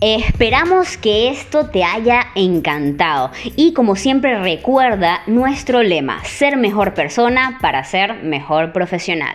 Esperamos que esto te haya encantado y como siempre recuerda nuestro lema, ser mejor persona para ser mejor profesional.